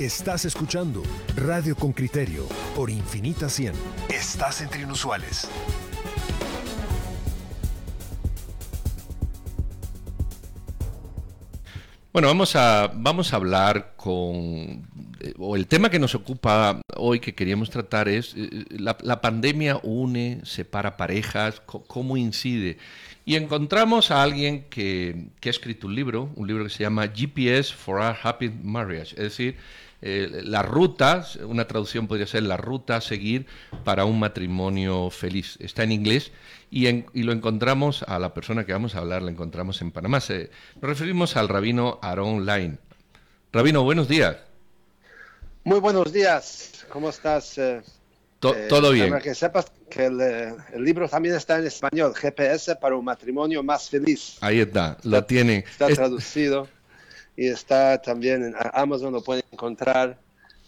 Estás escuchando Radio con Criterio por Infinita 100. Estás entre inusuales. Bueno, vamos a, vamos a hablar con, eh, o el tema que nos ocupa hoy que queríamos tratar es, eh, la, la pandemia une, separa parejas, cómo incide. Y encontramos a alguien que, que, ha escrito un libro, un libro que se llama GPS for a Happy Marriage, es decir, eh, la ruta, una traducción podría ser la ruta a seguir para un matrimonio feliz. Está en inglés y, y lo encontramos a la persona que vamos a hablar, la encontramos en Panamá. nos referimos al rabino Aaron Line. Rabino, buenos días. Muy buenos días, ¿cómo estás? Eh, eh, todo bien. Para que sepas que el, libro también está en español, GPS para un matrimonio más feliz. Ahí está, lo tiene. Está traducido y está también en Amazon, lo pueden encontrar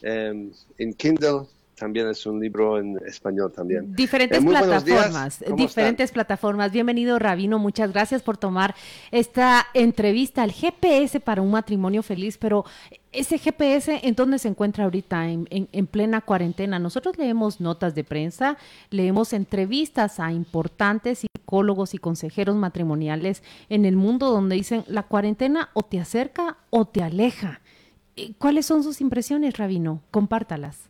em, en Kindle. También es un libro en español también. Diferentes eh, plataformas, diferentes plataformas. Bienvenido, Rabino. Muchas gracias por tomar esta entrevista al GPS para un matrimonio feliz. Pero ese GPS, ¿en dónde se encuentra ahorita? En, en, plena cuarentena. Nosotros leemos notas de prensa, leemos entrevistas a importantes psicólogos y consejeros matrimoniales en el mundo donde dicen la cuarentena o te acerca o te aleja. ¿Cuáles son sus impresiones, Rabino? Compártalas.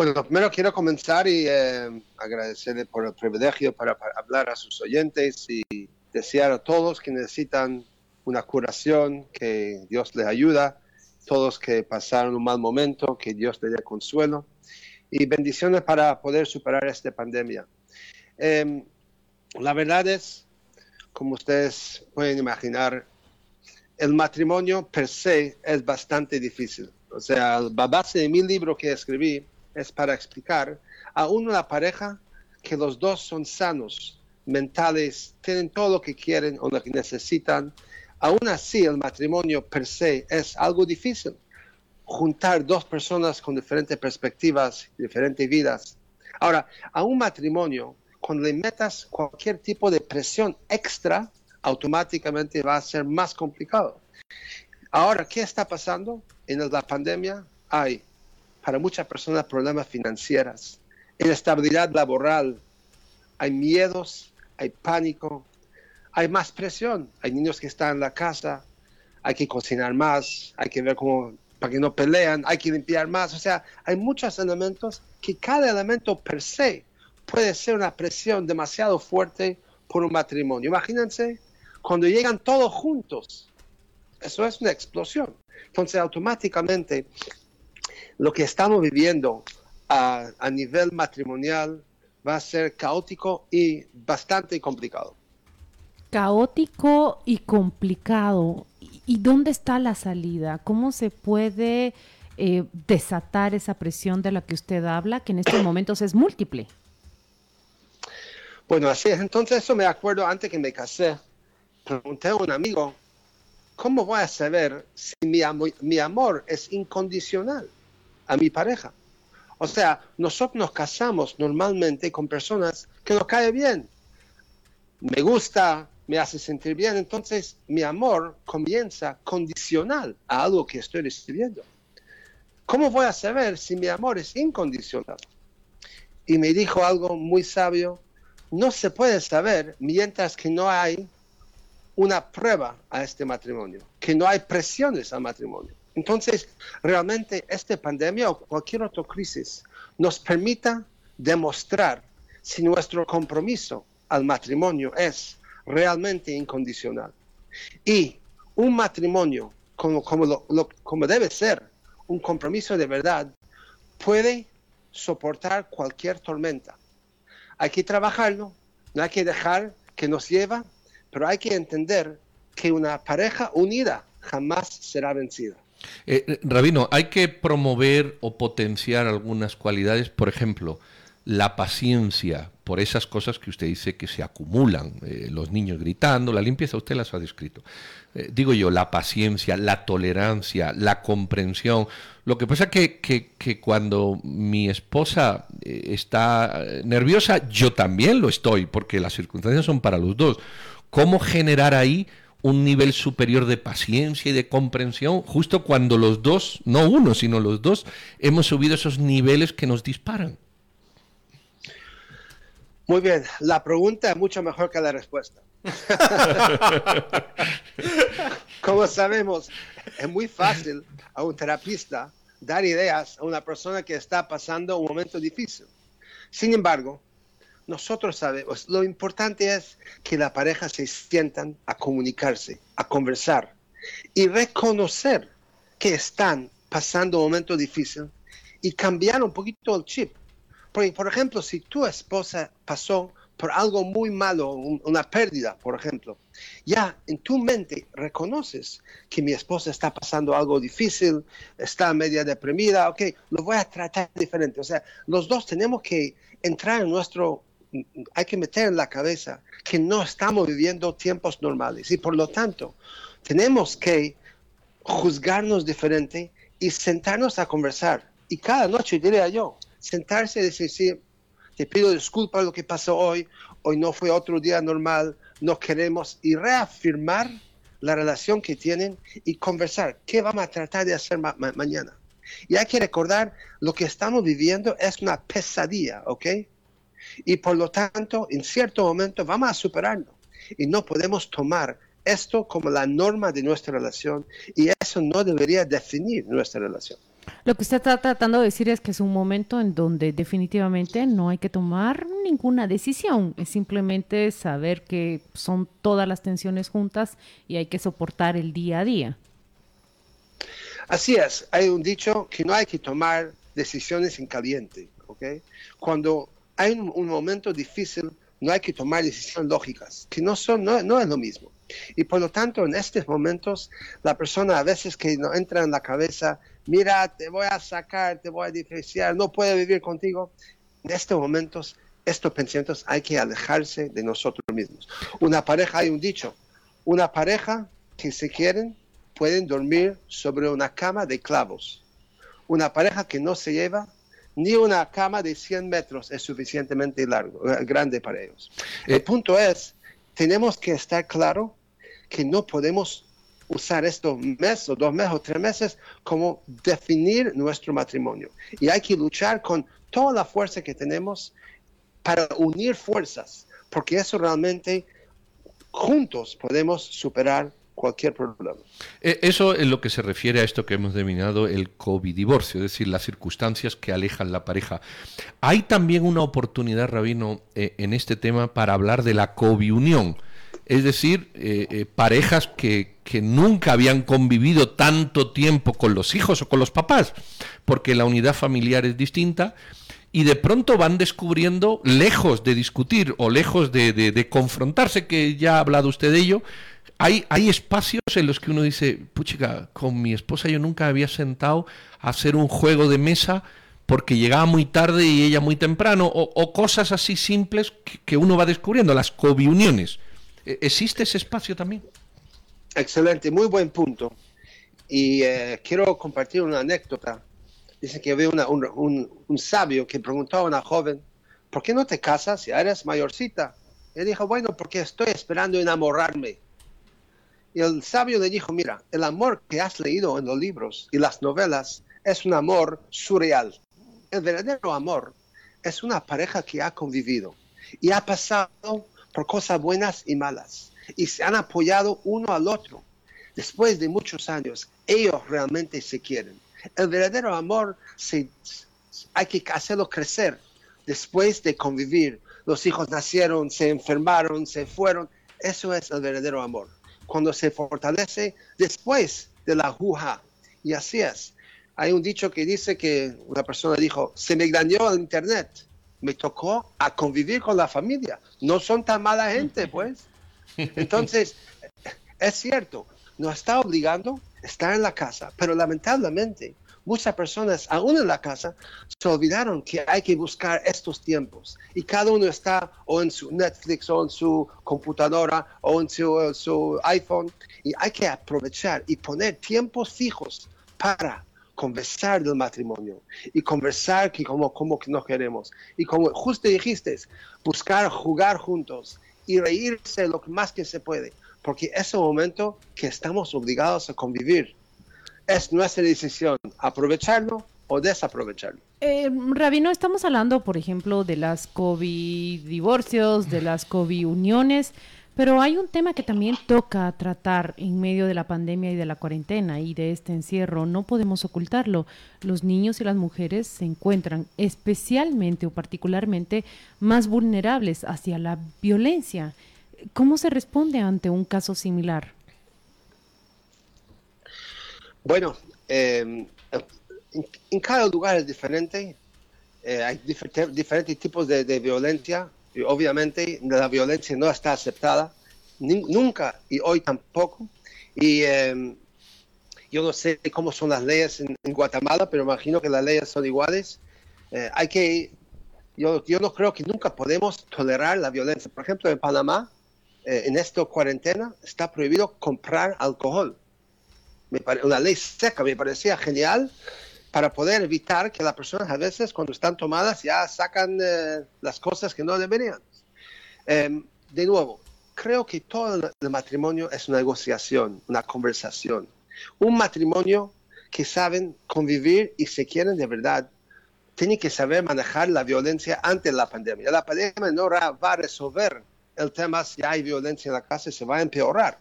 Bueno, primero quiero comenzar y eh, agradecerle por el privilegio para, hablar a sus oyentes y desear a todos que necesitan una curación, que Dios les ayuda, todos que pasaron un mal momento, que Dios les dé consuelo y bendiciones para poder superar esta pandemia. Em, la verdad es, como ustedes pueden imaginar, el matrimonio per se es bastante difícil. O sea, la base de mi libro que escribí es para explicar a una pareja que los dos son sanos, mentales, tienen todo lo que quieren o lo que necesitan. Aún así, el matrimonio per se es algo difícil. Juntar dos personas con diferentes perspectivas, diferentes vidas. Ahora, a un matrimonio cuando le metas cualquier tipo de presión extra, automáticamente va a ser más complicado. Ahora, ¿qué está pasando? En la pandemia hay para muchas personas problemas financieros, inestabilidad laboral, hay miedos, hay pánico, hay más presión, hay niños que están en la casa, hay que cocinar más, hay que ver cómo para que no pelean, hay que limpiar más, o sea, hay muchos elementos que cada elemento per se puede ser una presión demasiado fuerte por un matrimonio. Imagínense cuando llegan todos juntos. Eso es una explosión. Entonces, automáticamente, lo que estamos viviendo a, nivel matrimonial va a ser caótico y bastante complicado. Caótico y complicado. ¿Y dónde está la salida? ¿Cómo se puede eh, desatar esa presión de la que usted habla, que en estos momentos es múltiple? Bueno, así es. Entonces eso me acuerdo antes que me casé. Pregunté a un amigo, ¿cómo voy a saber si mi, mi amor es incondicional a mi pareja? O sea, nosotros nos casamos normalmente con personas que nos cae bien. Me gusta, me hace sentir bien. Entonces mi amor comienza condicional a algo que estoy recibiendo. ¿Cómo voy a saber si mi amor es incondicional? Y me dijo algo muy sabio no se puede saber mientras que no hay una prueba a este matrimonio, que no hay presiones al matrimonio. Entonces, realmente esta pandemia o cualquier otra crisis nos permita demostrar si nuestro compromiso al matrimonio es realmente incondicional. Y un matrimonio, como, como, debe ser, un compromiso de verdad, puede soportar cualquier tormenta hay que trabajarlo, no hay que dejar que nos lleva, pero hay que entender que una pareja unida jamás será vencida. Eh, Rabino, hay que promover o potenciar algunas cualidades, por ejemplo, la paciencia por esas cosas que usted dice que se acumulan, eh, los niños gritando, la limpieza, usted las ha descrito. Eh, digo yo, la paciencia, la tolerancia, la comprensión. Lo que pasa que, que, que cuando mi esposa eh, está nerviosa, yo también lo estoy, porque las circunstancias son para los dos. ¿Cómo generar ahí un nivel superior de paciencia y de comprensión, justo cuando los dos, no uno, sino los dos, hemos subido esos niveles que nos disparan. Muy bien, la pregunta es mucho mejor que la respuesta. Como sabemos, es muy fácil a un terapista dar ideas a una persona que está pasando un momento difícil. Sin embargo, nosotros sabemos, lo importante es que la pareja se sientan a comunicarse, a conversar y reconocer que están pasando un momento difícil y cambiar un poquito el chip. Porque, por ejemplo, si tu esposa pasó por algo muy malo, una pérdida, por ejemplo, ya en tu mente reconoces que mi esposa está pasando algo difícil, está media deprimida, ok, lo voy a tratar diferente. O sea, los dos tenemos que entrar en nuestro, hay que meter en la cabeza que no estamos viviendo tiempos normales y por lo tanto tenemos que juzgarnos diferente y sentarnos a conversar. Y cada noche diría yo, sentarse y decir, te pido disculpas lo que pasó hoy, hoy no fue otro día normal, no queremos y reafirmar la relación que tienen y conversar qué vamos a tratar de hacer mañana. Y hay que recordar, lo que estamos viviendo es una pesadilla, ¿ok? Y por lo tanto, en cierto momento vamos a superarlo. Y no podemos tomar esto como la norma de nuestra relación y eso no debería definir nuestra relación. Lo que usted está tratando de decir es que es un momento en donde definitivamente no hay que tomar ninguna decisión, es simplemente saber que son todas las tensiones juntas y hay que soportar el día a día. Así es, hay un dicho que no hay que tomar decisiones en caliente, ¿ok? Cuando hay un, momento difícil, no hay que tomar decisiones lógicas, que no, son, no, no es lo mismo. Y por lo tanto, en estos momentos, la persona a veces que no entra en la cabeza mira, te voy a sacar, te voy a diferenciar, no puedo vivir contigo. En estos momentos, estos pensamientos hay que alejarse de nosotros mismos. Una pareja, hay un dicho, una pareja que se quieren pueden dormir sobre una cama de clavos. Una pareja que no se lleva ni una cama de 100 metros es suficientemente largo, eh, grande para ellos. El eh, punto es, tenemos que estar claro que no podemos usar estos meses o dos meses o tres meses como definir nuestro matrimonio. Y hay que luchar con toda la fuerza que tenemos para unir fuerzas, porque eso realmente juntos podemos superar cualquier problema. Eh, eso es lo que se refiere a esto que hemos denominado el COVID-divorcio, es decir, las circunstancias que alejan la pareja. Hay también una oportunidad, Rabino, eh, en este tema para hablar de la COVID-unión es decir, eh, parejas que, que, nunca habían convivido tanto tiempo con los hijos o con los papás, porque la unidad familiar es distinta, y de pronto van descubriendo, lejos de discutir o lejos de, de, confrontarse, que ya ha hablado usted de ello, hay, hay espacios en los que uno dice, puchica, con mi esposa yo nunca había sentado a hacer un juego de mesa porque llegaba muy tarde y ella muy temprano, o, cosas así simples que, uno va descubriendo, las cobiuniones. ¿E-, ¿Existe ese espacio también? Excelente, muy buen punto. Y eh, quiero compartir una anécdota. Dice que había un, sabio que preguntó a una joven, ¿por qué no te casas si eres mayorcita? Y dijo, bueno, porque estoy esperando enamorarme. Y el sabio le dijo, mira, el amor que has leído en los libros y las novelas es un amor surreal. El verdadero amor es una pareja que ha convivido y ha pasado por cosas buenas y malas. Y se han apoyado uno al otro. Después de muchos años, ellos realmente se quieren. El verdadero amor hay que hacerlo crecer después de convivir. Los hijos nacieron, se enfermaron, se fueron. Eso es el verdadero amor. Cuando se fortalece después de la juja. Y así es. Hay un dicho que dice que una persona dijo, se me dañó el internet me tocó a convivir con la familia. No son tan mala gente, pues. Entonces, es cierto, nos está obligando a estar en la casa, pero lamentablemente muchas personas, aún en la casa, se olvidaron que hay que buscar estos tiempos. Y cada uno está o en su Netflix o en su computadora o en su, su iPhone. Y hay que aprovechar y poner tiempos fijos para conversar del matrimonio y conversar que como, como nos queremos. Y como justo dijiste, buscar jugar juntos y reírse lo más que se puede. porque es un momento que estamos obligados a convivir. Es nuestra decisión aprovecharlo o desaprovecharlo. Eh, Rabino, estamos hablando, por ejemplo, de las COVID divorcios, de las COVID uniones, pero hay un tema que también toca tratar en medio de la pandemia y de la cuarentena y de este encierro. No podemos ocultarlo. Los niños y las mujeres se encuentran especialmente o particularmente más vulnerables hacia la violencia. ¿Cómo se responde ante un caso similar? Bueno, eh, en, cada lugar es diferente. Eh, hay diferentes tipos de, violencia. Y obviamente la violencia no está aceptada, nunca y hoy tampoco. Y em, yo no sé cómo son las leyes en, Guatemala, pero imagino que las leyes son iguales. Eh, hay que, yo, yo no creo que nunca podemos tolerar la violencia. Por ejemplo, en Panamá, eh, en esta cuarentena, está prohibido comprar alcohol. Me una ley seca, me parecía genial para poder evitar que las personas a veces cuando están tomadas ya sacan eh, las cosas que no deberían. Em, de nuevo, creo que todo el matrimonio es una negociación, una conversación. Un matrimonio que saben convivir y se quieren de verdad, tiene que saber manejar la violencia antes de la pandemia. La pandemia no va a resolver el tema si hay violencia en la casa, se va a empeorar.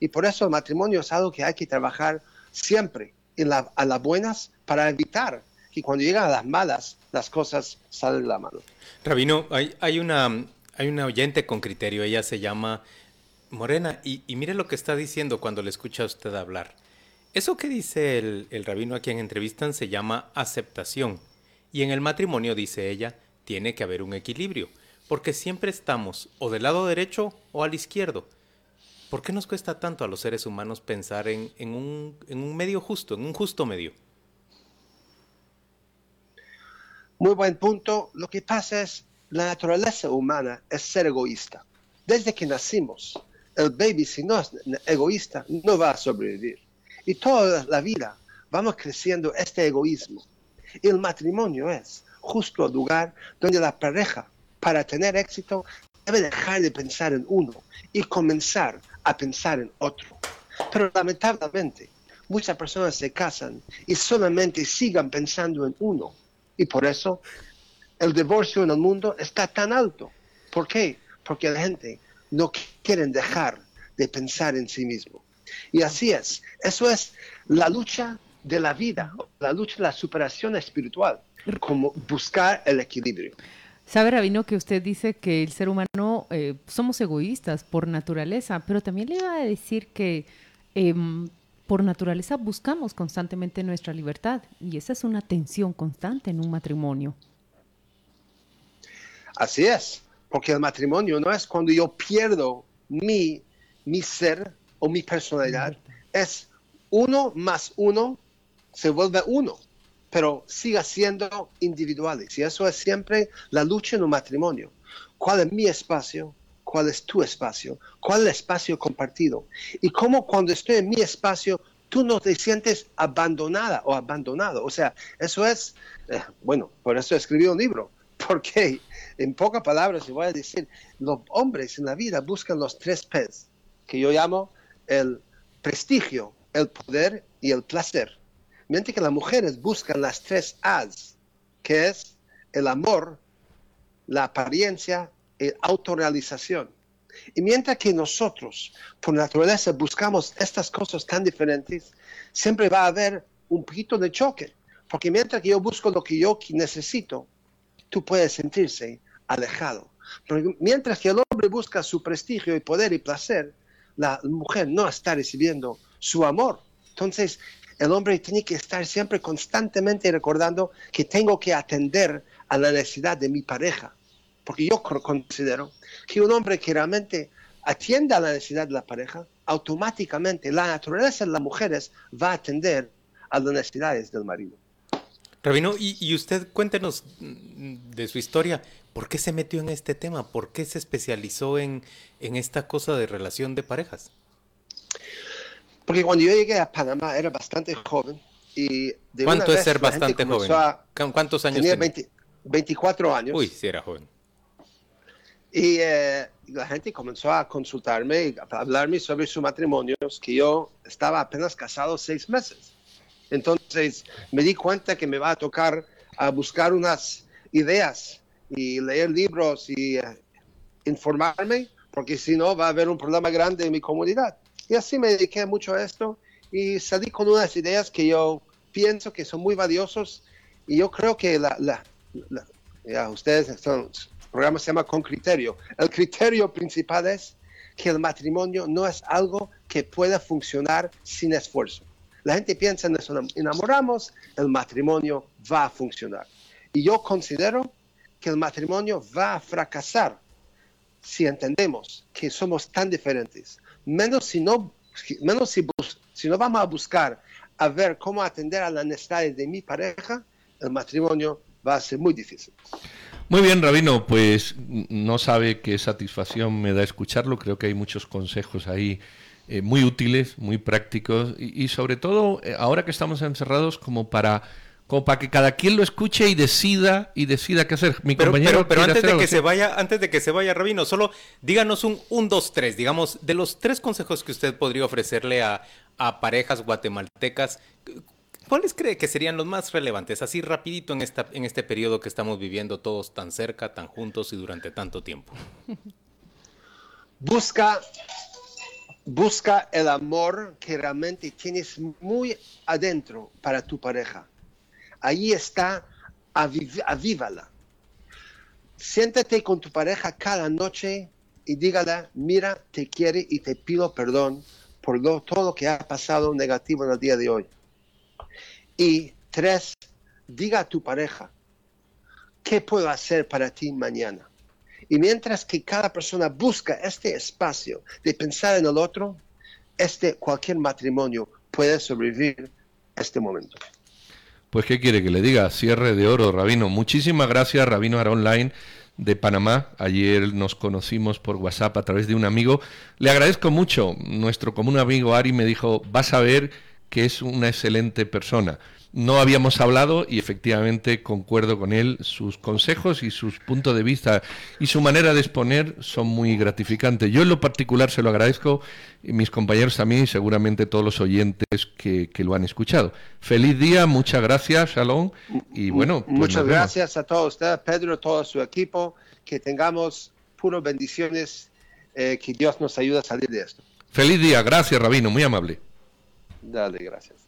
Y por eso el matrimonio es algo que hay que trabajar siempre a las buenas para evitar que cuando llegan a las malas las cosas salen de la mano. Rabino, hay, hay, una, oyente con criterio, ella se llama Morena, y, mire lo que está diciendo cuando le escucha a usted hablar. Eso que dice el rabino a quien entrevistan se llama aceptación, y en el matrimonio, dice ella, tiene que haber un equilibrio, porque siempre estamos o del lado derecho o al izquierdo. ¿Por qué nos cuesta tanto a los seres humanos pensar en, un, medio justo, en un justo medio? Muy buen punto. Lo que pasa es, la naturaleza humana es ser egoísta. Desde que nacimos, el baby, si no es egoísta, no va a sobrevivir. Y toda la vida vamos creciendo este egoísmo. Y el matrimonio es justo el lugar donde la pareja, para tener éxito, debe dejar de pensar en uno y comenzar a pensar en otro. Pero lamentablemente, muchas personas se casan y solamente sigan pensando en uno. Y por eso el divorcio en el mundo está tan alto. ¿Por qué? Porque la gente no quiere dejar de pensar en sí mismo. Y así es. Eso es la lucha de la vida, la lucha de la superación espiritual, como buscar el equilibrio. Sabe, Rabino, que usted dice que el ser humano eh, somos egoístas por naturaleza, pero también le iba a decir que em, por naturaleza buscamos constantemente nuestra libertad y esa es una tensión constante en un matrimonio. Así es, porque el matrimonio no es cuando yo pierdo mi, mi ser o mi personalidad, es uno más uno se vuelve uno pero siga siendo individuales. Y eso es siempre la lucha en un matrimonio. ¿Cuál es mi espacio? ¿Cuál es tu espacio? ¿Cuál es el espacio compartido? Y cómo cuando estoy en mi espacio, tú no te sientes abandonada o abandonado. O sea, eso es, eh, bueno, por eso escribí un libro. Porque, en pocas palabras, voy a decir, los hombres en la vida buscan los tres P's, que yo llamo el prestigio, el poder y el placer mientras que las mujeres buscan las tres A's, que es el amor, la apariencia y autorrealización. Y mientras que nosotros, por naturaleza, buscamos estas cosas tan diferentes, siempre va a haber un poquito de choque. Porque mientras que yo busco lo que yo necesito, tú puedes sentirse alejado. Mientras que el hombre busca su prestigio y poder y placer, la mujer no está recibiendo su amor. Entonces, el hombre tiene que estar siempre constantemente recordando que tengo que atender a la necesidad de mi pareja. Porque yo considero que un hombre que realmente atienda a la necesidad de la pareja, automáticamente la naturaleza de las mujeres va a atender a las necesidades del marido. Rabino, y, usted cuéntenos mm, de su historia. ¿Por qué se metió en este tema? ¿Por qué se especializó en, en esta cosa de relación de parejas? Porque cuando yo llegué a Panamá era bastante joven. Y de ¿Cuánto es ser bastante joven? ¿Cuántos años tenía? 24 años. Uy, sí era joven. Y eh, la gente comenzó a consultarme, a hablarme sobre su matrimonio, que yo estaba apenas casado seis meses. Entonces me di cuenta que me va a tocar a buscar unas ideas y leer libros y eh, informarme, porque si no va a haber un problema grande en mi comunidad. Y así me dediqué mucho a esto y salí con unas ideas que yo pienso que son muy valiosos y yo creo que la, la, ya, ustedes el programa se llama Con Criterio. El criterio principal es que el matrimonio no es algo que pueda funcionar sin esfuerzo. La gente piensa en eso, enamoramos, el matrimonio va a funcionar. Y yo considero que el matrimonio va a fracasar si entendemos que somos tan diferentes, menos si no, menos si, si no vamos a buscar a ver cómo atender a las necesidades de mi pareja, el matrimonio va a ser muy difícil. Muy bien, Rabino, pues no sabe qué satisfacción me da escucharlo. Creo que hay muchos consejos ahí eh, muy útiles, muy prácticos y, sobre todo eh, ahora que estamos encerrados como para como para que cada quien lo escuche y decida y decida qué hacer. Mi pero, compañero pero, antes de que se vaya, antes de que se vaya Rabino, solo díganos un 1 2 3, digamos, de los tres consejos que usted podría ofrecerle a, a parejas guatemaltecas, ¿Cuáles cree que serían los más relevantes, así rapidito en, esta, en este periodo que estamos viviendo todos tan cerca, tan juntos y durante tanto tiempo? Busca, busca el amor que realmente tienes muy adentro para tu pareja. Ahí está, avívala. Siéntate con tu pareja cada noche y dígale, mira, te quiere y te pido perdón por todo lo que ha pasado negativo en el día de hoy y tres, diga a tu pareja, ¿qué puedo hacer para ti mañana? Y mientras que cada persona busca este espacio de pensar en el otro, este cualquier matrimonio puede sobrevivir este momento. Pues qué quiere que le diga, cierre de oro, Rabino. Muchísimas gracias, Rabino Ara Online de Panamá. Ayer nos conocimos por WhatsApp a través de un amigo. Le agradezco mucho. Nuestro común amigo Ari me dijo, vas a ver que es una excelente persona. No habíamos hablado y efectivamente concuerdo con él, sus consejos y sus puntos de vista y su manera de exponer son muy gratificantes. Yo en lo particular se lo agradezco y mis compañeros también y seguramente todos los oyentes que, lo han escuchado. Feliz día, muchas gracias, Shalom. Y bueno, pues muchas gracias a todos ustedes, Pedro, todo su equipo, que tengamos puras bendiciones, eh, que Dios nos ayude a salir de esto. Feliz día, gracias Rabino, muy amable. Dale, gracias.